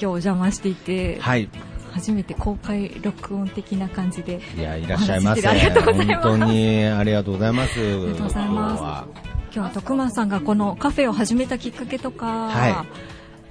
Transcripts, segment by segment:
日お邪魔していて、はい。初めて公開録音的な感じで。いや、いらっしゃいませ。ありがとうございます本当にありがとうございます。ありがとうございます。今日は徳間さんがこのカフェを始めたきっかけとか、は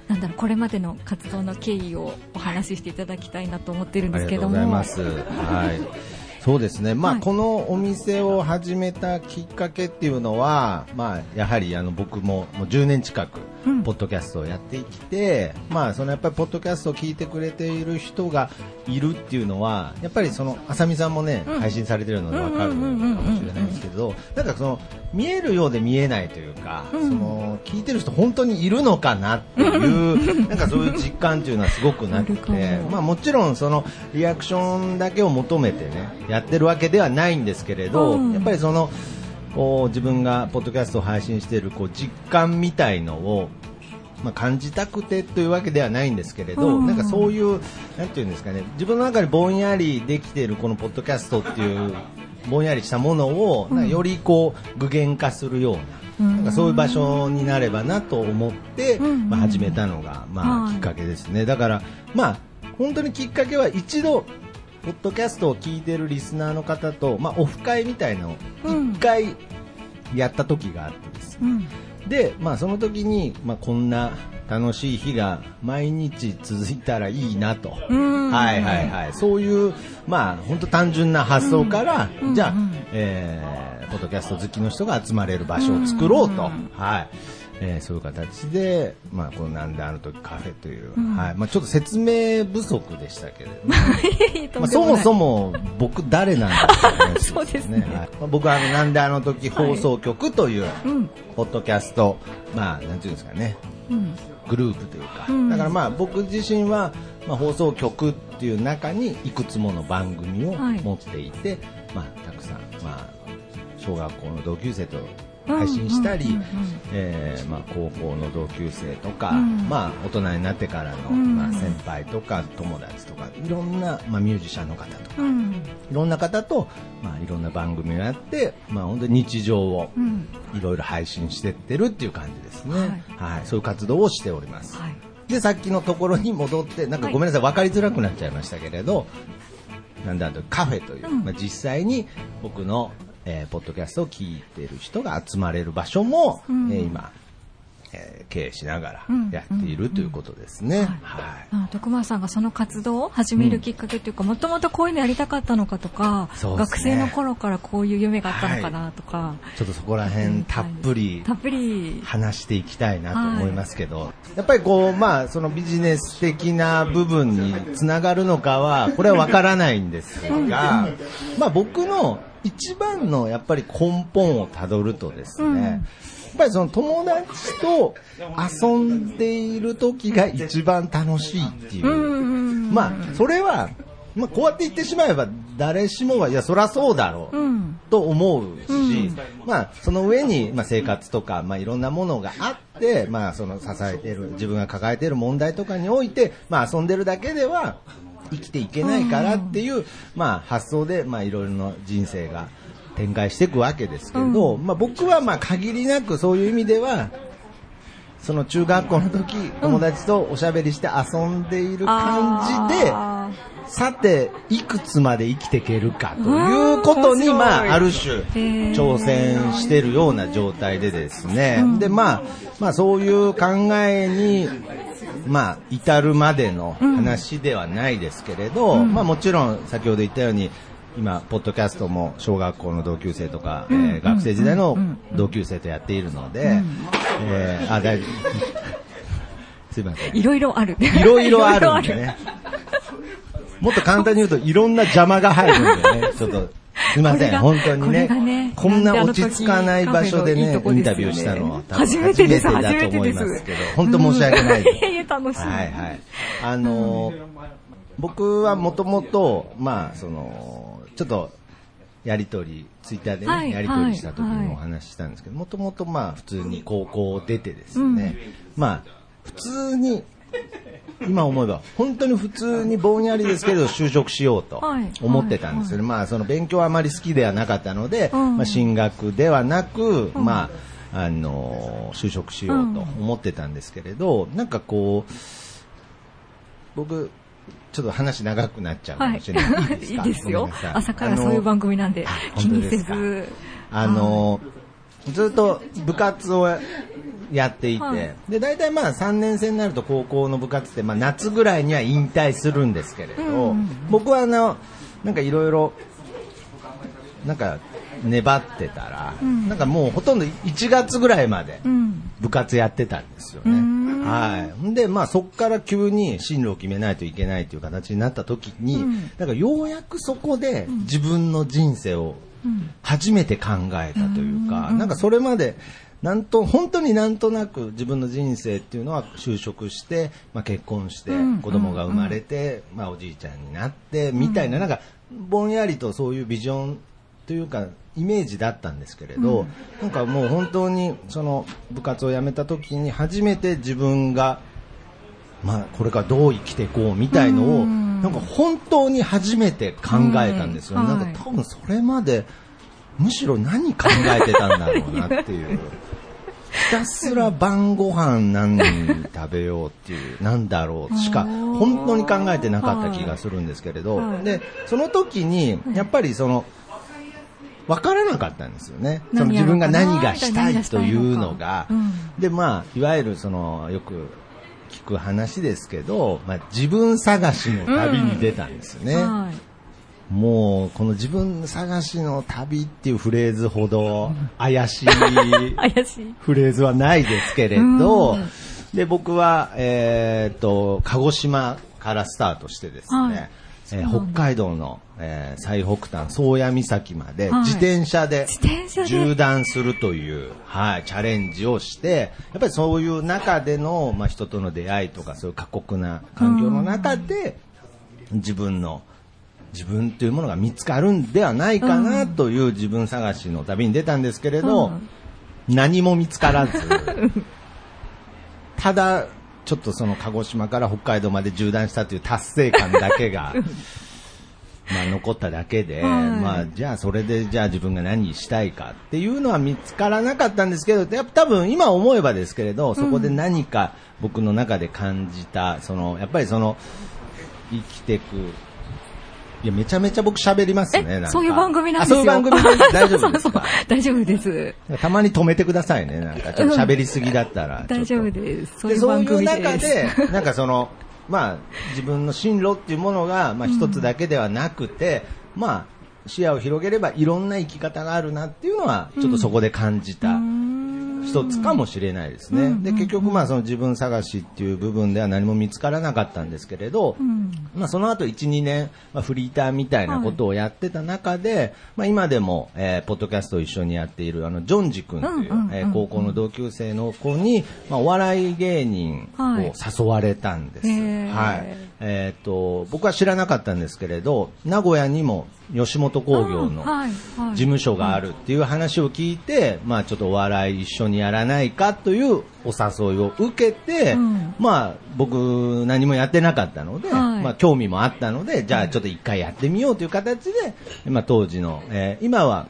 なんだろうこれまでの活動の経緯をお話ししていただきたいなと思ってるんありがとうですけども。ございます。はい。そうですね。まあ、はいこのお店を始めたきっかけっていうのは、まあ、やはりあの僕ももう10年近くうんポッドキャストをやってきて、まあ、そのやっぱりポッドキャストを聞いてくれている人がいるっていうのは、やっぱりその浅見さんもね、うん。配信されてるのでわかるかもしれないですけど、なんかその見えるようで見えないというか、うん。その聞いてる人本当にいるのかなっていう、なんかそういう実感っていうのはすごくなくて、も。まあもちろんそのリアクションだけを求めてね、やってるわけではないんですけれど、うん。やっぱりその、こう自分がポッドキャストを配信しているこう実感みたいのを、まあ、感じたくてというわけではないんですけれど、うん。なんかそういう、なんていうんですかね、自分の中でぼんやりできているこのポッドキャストっていう、ぼんやりしたものを、なんかよりこう具現化するような、うん。なんかそういう場所になればなと思って、うん。まあ、始めたのが、まあ、はい。きっかけですね。だから、まあ、本当にきっかけは一度、ポッドキャストを聞いてるリスナーの方と、まあ、オフ会みたいのをうん一回やった時があってですねうんで、まあ、その時に、まあ、こんな楽しい日が毎日続いたらいいなと。うんはいはいはい。そういう、まあ、本当単純な発想から、うんじゃあ、うんえー、ポッドキャスト好きの人が集まれる場所を作ろうと。うんはい。えーそういう形で、まあ、このなんであの時カフェという、うん。はい。まあ、ちょっと説明不足でしたけれども、とまあ、そもそもも僕誰なんだっ そうですね。はい。まあ僕はあのなんであの時放送局という、うん。ポッドキャスト、まあ、なんていうんですかね、うん。グループというか、うん。だからまあ僕自身は、まあ、放送局っていう中にいくつもの番組をはい。持っていて、まあ、たくさん、まあ、小学校の同級生と配信したり、えーまあ、高校の同級生とか、うん。まあ、大人になってからの、うん。まあ、先輩とか友達とかいろんな、まあ、ミュージシャンの方とか、うん。いろんな方と、まあ、いろんな番組をやって、まあ、本当に日常をうん。いろいろ配信してってるっていう感じですね。ははい。そういう活動をしております。はい。で、さっきのところに戻って、なんかごめんなさい、分かりづらくなっちゃいましたけれど、なんだとカフェという、うん。まあ、実際に僕の、えーポッドキャストを聞いてる人が集まれる場所も、うん。えー今、えー経営しながらうん。やっているということですね。はい。あ徳間さんがその活動を始めるきっかけというか、もともとこういうのやりたかったのかとか、ね。学生の頃からこういう夢があったのかなとか、ちょっとそこら辺たっぷりたっぷり、話していきたいなと思いますけど、やっぱりこう、まあ、そのビジネス的な部分につながるのかは、これはわからないんですが、まあ僕の一番のやっぱり根本をたどるとですね、うんやっぱりその友達と遊んでいる時が一番楽しいっていう。うんまあ、それは、まあこうやって言ってしまえば誰しもは、いや、そりゃそうだろう。うんと思うし、うんまあ、その上に、まあ、生活とか、まあ、いろんなものがあって、まあ、その支えている、自分が抱えている問題とかにおいて、まあ、遊んでるだけでは生きていけないからっていう、まあ、発想で、まあ、いろいろな人生が展開していくわけですけど、まあ、僕は、まあ、限りなくそういう意味では、その中学校の時、友達とおしゃべりして遊んでいる感じで、あさて、いくつまで生きていけるかということに、うんまあ、ある面種、ー。挑戦してるような状態でですね。で、まあ、まあ、そういう考えに、まあ、至るまでの話ではないですけれど、まあ、もちろん、先ほど言ったように、今、ポッドキャストも小学校の同級生とか、えー学生時代の同級生とやっているので、えーあ。すいません。いろいろある。いろいろあるんでね。もっと簡単に言うと、いろんな邪魔が入るんでね、ちょっと、すいません、本当にねねこんな落ち着かない場所でね、いいでねインタビューしたのは多分初めてです初めてだと思いますけど、本当申し訳ないです。いやいや楽しい。はいはい。あのー僕はもともと、まあ、その、ちょっと、やりとり、ツイッターでね、はいやりとりした時はいにもお話ししたんですけど、もともとまあ、普通に高校を出てですね、まあ、普通に、今思えば、本当に普通にぼんやりですけど、就職しようとはい思ってたんですよね。まあ、その勉強はあまり好きではなかったので、うんまあ、進学ではなく、まあ、あのー就職しようと思ってたんですけれど、なんかこう、僕、ちょっと話長くなっちゃうかもしれない。はい。いいですよ。朝からそういう番組なんであ、気にせず。あの、ずっと部活をやっていて、はいで、大体まあ3年生になると高校の部活って、まあ夏ぐらいには引退するんですけれど、うんうんうん僕はあの、なんかいろいろ、なんか粘ってたら、うんなんかもうほとんど1月ぐらいまでうん。部活やってたんですよね。んはい。んで、まあそこから急に進路を決めないといけないという形になった時に、うんなんかようやくそこで自分の人生をうん。初めて考えたというか、うんなんかそれまで、なんと、本当になんとなく自分の人生っていうのは就職して、まあ結婚してうん、子供が生まれて、まあおじいちゃんになって、みたいな、なんか、ぼんやりとそういうビジョンというか、イメージだったんですけれど、うん。なんかもう本当に、その部活を辞めた時に初めて自分が、まあ、これからどう生きていこうみたいのを、うん。なんか本当に初めて考えたんですよ、うんなんか多分それまで、むしろ何考えてたんだろうなっていう。ひたすら晩ご飯何食べようっていう、なんだろうしか、本当に考えてなかった気がするんですけれど、はいで、その時に、やっぱりその、分からなかったんですよね。その自分が何がしたいというのが。で、まあ、いわゆるその、よく聞く話ですけど、まあ、自分探しの旅に出たんですよね。はい。もう、この自分探しの旅っていうフレーズほど 怪しい。フレーズはないですけれどうん、で、僕は、えーっと、鹿児島からスタートしてですはい。ね、えー北海道の、えー最北端、宗谷岬まではい。自転車で自転車で？縦断するという、はい、チャレンジをして、やっぱりそういう中での、まあ、人との出会いとか、そういう過酷な環境の中で、自分の、自分というものが見つかるんではないかなという自分探しの旅に出たんですけれど、うん。何も見つからず、ただ、ちょっとその鹿児島から北海道まで縦断したという達成感だけが、まあ残っただけで、はい。まあじゃあそれでじゃあ自分が何したいかっていうのは見つからなかったんですけど、やっぱ多分今思えばですけれど、そこで何か僕の中で感じた、その、やっぱりその、生きていく、いや、めちゃめちゃ僕喋りますね、なんえ、かそういう番組なんですよ。あそういう番組で大丈夫です そうそうか大丈夫です。たまに止めてくださいね。なんか、ちょっと喋りすぎだったら。大丈夫す。です。そうで、いうそういう番組中です。で、なんかその、まあ、自分の進路っていうものが、まあ一つだけではなくて、まあ、視野を広げればいろんな生き方があるなっていうのは、ちょっとそこで感じた。一つかもしれないですね。で、結局まあその自分探しっていう部分では何も見つからなかったんですけれど、うんまあその後1、2年、まあ、フリーターみたいなことをやってた中で、まあ今でも、えーポッドキャストを一緒にやっているあの、ジョンジ君という、うんうんうんえー高校の同級生の子に、まあお笑い芸人を誘われたんです。はいはい。えっ、と、僕は知らなかったんですけれど、名古屋にも吉本興業の事務所があるっていう話を聞いて、まあちょっとお笑い一緒にやらないかというお誘いを受けて、うん。まあ僕何もやってなかったので、はい。まあ興味もあったので、じゃあちょっと一回やってみようという形で、まあ当時の、えー今は、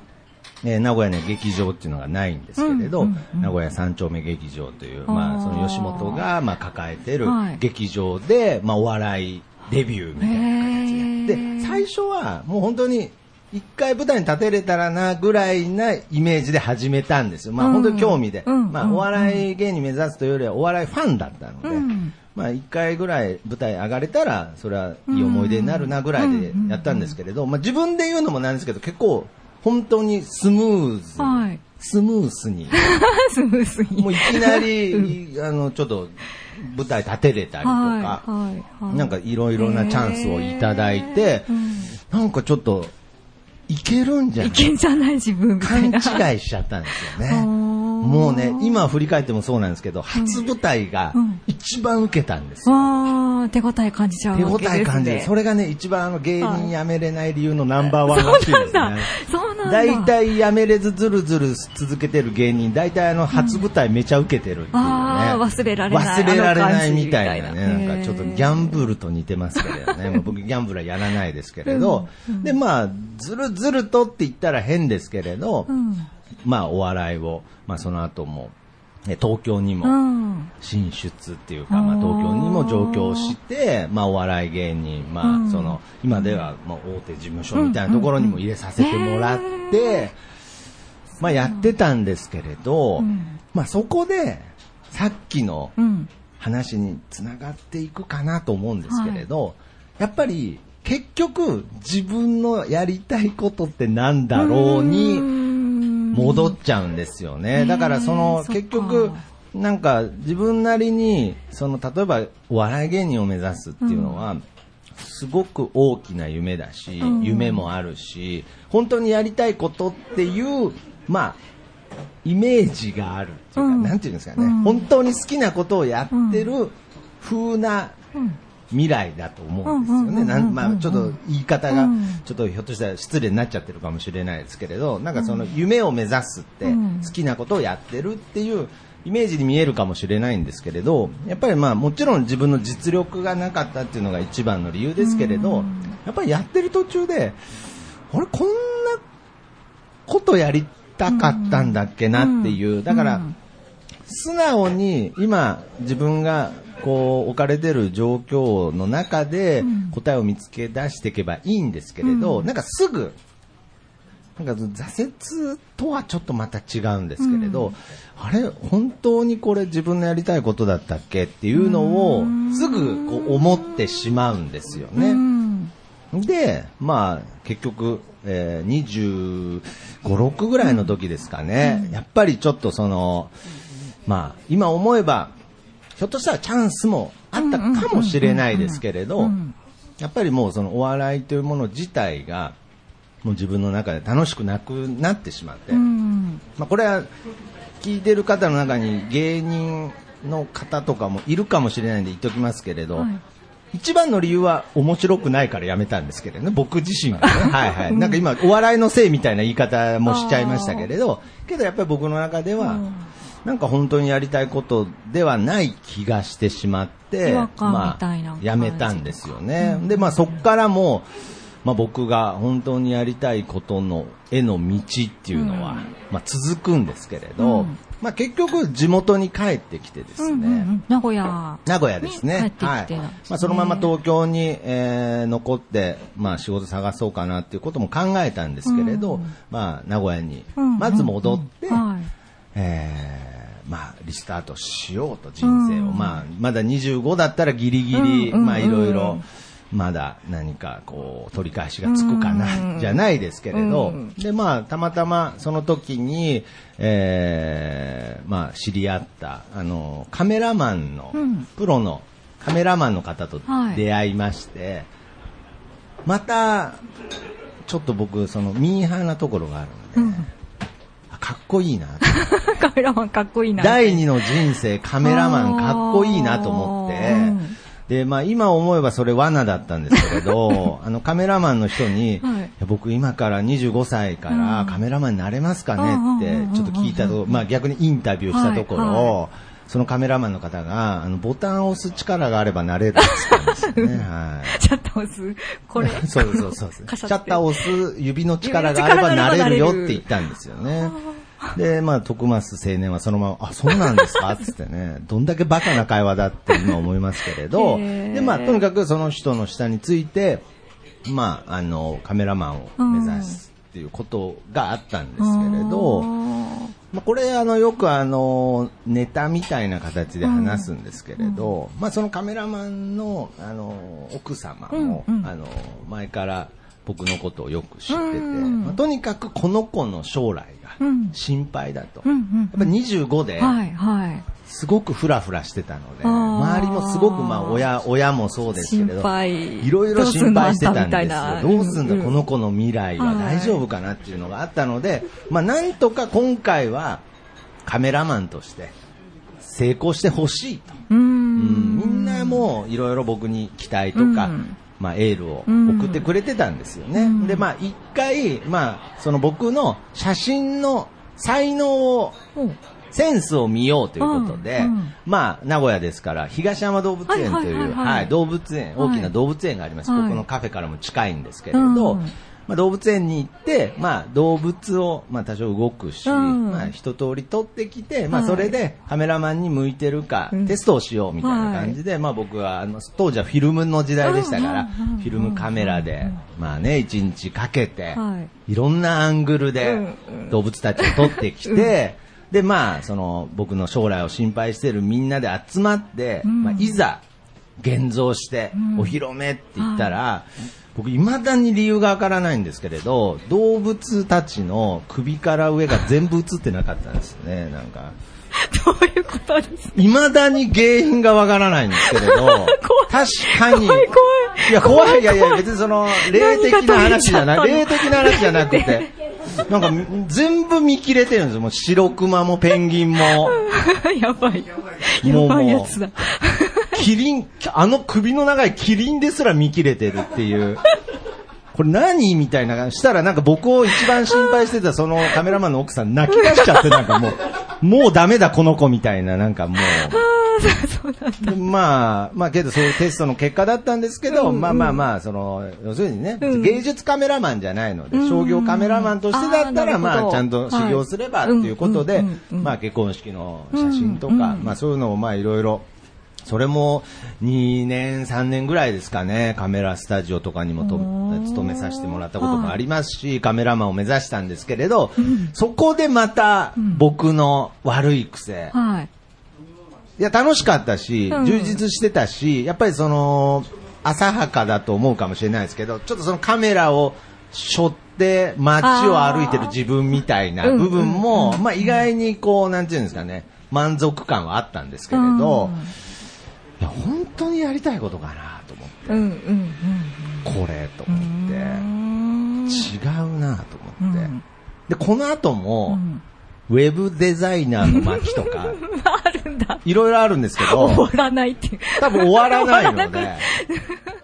えー名古屋には劇場っていうのがないんですけれど、うんうんうん名古屋三丁目劇場という、まあその吉本がまあ抱えてるはい。劇場で、まあお笑いデビューみたいな形で。で、最初はもう本当に一回舞台に立てれたらなぐらいなイメージで始めたんですよ。まあうん本当に興味で。うんうんまあお笑い芸人目指すというよりはお笑いファンだったので、うんまあ一回ぐらい舞台上がれたら、それはいい思い出になるなぐらいでやったんですけれど、まあ自分で言うのもなんですけど、結構本当にスムーズ、はいスムースに、スムースに。もういきなり、あの、ちょっと舞台立てれたりとか、はいはいはいなんかいろいろなチャンスをいただいて、うんなんかちょっと、いけるんじゃないいけんじゃない自分みた勘いな。違いしちゃったんですよね。もうね、今振り返ってもそうなんですけど、初舞台がうん一番受けたんですよ。ああ、手応え感じちゃう手応わけですね。え感じる。それがね、一番あの芸人辞めれない理由のナンバーワンらしいですね。。そうなんだ。大体辞めれずずるずる続けてる芸人、大体あの初舞台めちゃ受けてるっていうね。忘れられない忘れられないみたいなね。ななんかちょっとギャンブルと似てますけれどね。まあ僕ギャンブルはやらないですけれど。で、まあ、ずるずるとって言ったら変ですけれど、うん。まあお笑いを、まあその後もえ東京にもうん。進出っていうか、まあ、東京にも上京して、まあ、お笑い芸人、まあ、うん。その、今では、まあ、大手事務所みたいなところにも入れさせてもらって、まあ、やってたんですけれど、うん。まあ、そこで、さっきのうん。話につながっていくかなと思うんですけれど、やっぱり、結局、自分のやりたいことってなんだろうに、戻っちゃうんですよね。うん。だからその結局なんか自分なりにその例えばお笑い芸人を目指すっていうのは、すごく大きな夢だし、うん。夢もあるし本当にやりたいことっていうまあイメージがあるっていうか、うん。なんていうんですかね、うん。本当に好きなことをやってる風なうん未来だと思うんですよね。なんまあちょっと言い方がうん。ちょっとひょっとしたら失礼になっちゃってるかもしれないですけれど、なんかその夢を目指すってうん。好きなことをやってるっていうイメージに見えるかもしれないんですけれど、やっぱりまあもちろん自分の実力がなかったっていうのが一番の理由ですけれどうん、やっぱりやってる途中で、あれこんなことやりたかったんだっけなっていう、だから、うん素直に今自分がこう置かれてる状況の中でうん。答えを見つけ出していけばいいんですけれど、うん。なんかすぐなんか挫折とはちょっとまた違うんですけれど、うん。あれ本当にこれ自分のやりたいことだったっけっていうのをうん。すぐこう思ってしまうんですよね。うん。で、まあ、結局、えー、25、6ぐらいの時ですかね、やっぱりちょっとその、まあ、今思えば、ひょっとしたらチャンスもあったかもしれないですけれどうん、やっぱりもうそのお笑いというもの自体が、もう自分の中で楽しくなくなってしまって、うんまあ、これは聞いてる方の中に芸人の方とかもいるかもしれないんで言っておきますけれど、はい。一番の理由は面白くないからやめたんですけどね、僕自身がね。はいはい。なんか今、お笑いのせいみたいな言い方もしちゃいましたけれど、けどやっぱり僕の中では、うんなんか本当にやりたいことではない気がしてしまって、まあやめたんですよね。で、まあそこからも、まあ僕が本当にやりたいことのへの道っていうのは、うん。まあ続くんですけれど、うん。まあ結局地元に帰ってきてですね、うんうんうん。名古屋。名古屋ですね。はい。まあ、そのまま東京に、えー残って、まあ、仕事探そうかなっていうことも考えたんですけれど、うん。まあ、名古屋にうんまず戻って、はいえーまあ、リスタートしようと人生を、うん。まあ、まだ25だったらギリギリ、まあ、いろいろ、まだ何かこう取り返しがつくかな、うん。じゃないですけれど、うん。でまあたまたまその時に、えーまあ知り合ったあのカメラマンの、うん。プロのカメラマンの方とはい。出会いまして、またちょっと僕そのミーハーなところがあるんで、かっこいいな。と カメラマンかっこいいな。第二の人生カメラマンかっこいいなと思って、うんで、まあ今思えばそれ罠だったんですけれど、あのカメラマンの人に、はい。僕今から25歳からうん。カメラマンになれますかねうんってちょっと聞いたとまあ逆にインタビューしたところ、はいはそのカメラマンの方が、あのボタンを押す力があればなれるって言ったんですよね。はい。シャッター押す。これ？そうそうそうシャッターを押す指の力があればなれるよって言ったんですよね。で、まあ、徳増青年はそのまま、あ、そうなんですか？つってね、どんだけバカな会話だって今思いますけれど、で、まあ、とにかくその人の下について、まあ、あの、カメラマンを目指すっていうことがあったんですけれど、まあ、これあのよくあのネタみたいな形で話すんですけれど、まあ、そのカメラマンのあの奥様も、うんうん。あの前から僕のことをよく知ってて、うん。まあ、とにかくこの子の将来がうん。心配だと、うんうんやっぱ25ではい、はい。すごくフラフラしてたので、周りもすごくまあ親親もそうですけれど。いろいろ心配してたんですよ。どどううすんだ、この子の未来は大丈夫かなっていうのがあったので、まあなんとか今回はカメラマンとして成功してほしいと。うんん。みんなもういろいろ僕に期待とか、うんまあエールを送ってくれてたんですよね。うんで、まあ一回、まあその僕の写真の才能をおセンスを見ようということで、うんうん。まあ、名古屋ですから、東山動物園という、はい動物園、大きな動物園があります。はい。ここのカフェからも近いんですけれど、うん。まあ、動物園に行って、まあ、動物を、まあ、多少動くし、うん。まあ、一通り撮ってきて、まあ、はい。それでカメラマンに向いてるか、うん。テストをしようみたいな感じで、まあ、僕は、あの、当時はフィルムの時代でしたから、うんうんうんうん。フィルムカメラで、まあね、一日かけて、はい。いろんなアングルうんでうん。動物たちを撮ってきて、で、まあ、その、僕の将来を心配してるみんなで集まって、うん。まあ、いざ、現像してう、ん。お披露目って言ったら、僕、未だに理由がわからないんですけれど、動物たちの首から上が全部映ってなかったんですよね、なんか。どういうことです未だに原因がわからないんですけれど、確かに、怖い怖い。いや、怖い、いやいや、別にその、霊的な話じゃない、霊的な話じゃなくて、なんか、全部見切れてるんですよ。もう、白熊もペンギンも、やばい。やばいやつだ。キリン、あの首の長いキリンですら見切れてるっていう。これ何みたいな。したらなんか僕を一番心配してたそのカメラマンの奥さん泣き出しちゃってなんかもう、もうダメだこの子みたいななんかもう。そうなんだ。まあ、まあけどそういうテストの結果だったんですけど、うんうん。まあまあまあ、その、要するにね、うん。芸術カメラマンじゃないので、うん商業カメラマンとしてだったら、まあちゃんと修行すればっていうことではいうん。うんうんう、ん。まあ結婚式の写真とか、うんうんまあそういうのをまあいろいろ、それも2年、3年ぐらいですかね、カメラスタジオとかにも勤めさせてもらったこともありますし、カメラマンを目指したんですけれど、そこでまた僕の悪い癖、はい。いや、楽しかったし、うん。充実してたし、やっぱりその、浅はかだと思うかもしれないですけど、ちょっとそのカメラを背負って街を歩いてる自分みたいな部分も、まあ意外にこう、なんていうんですかね、満足感はあったんですけれど、いや、本当にやりたいことかなと思って、うんうんうんこれとうん。思って、うん。違うなとう思って。ん。で、この後うも、んウェブデザイナーの街とか、あるんだ。いろいろあるんですけど、終わらないっていう。多分終わらないの終わらで、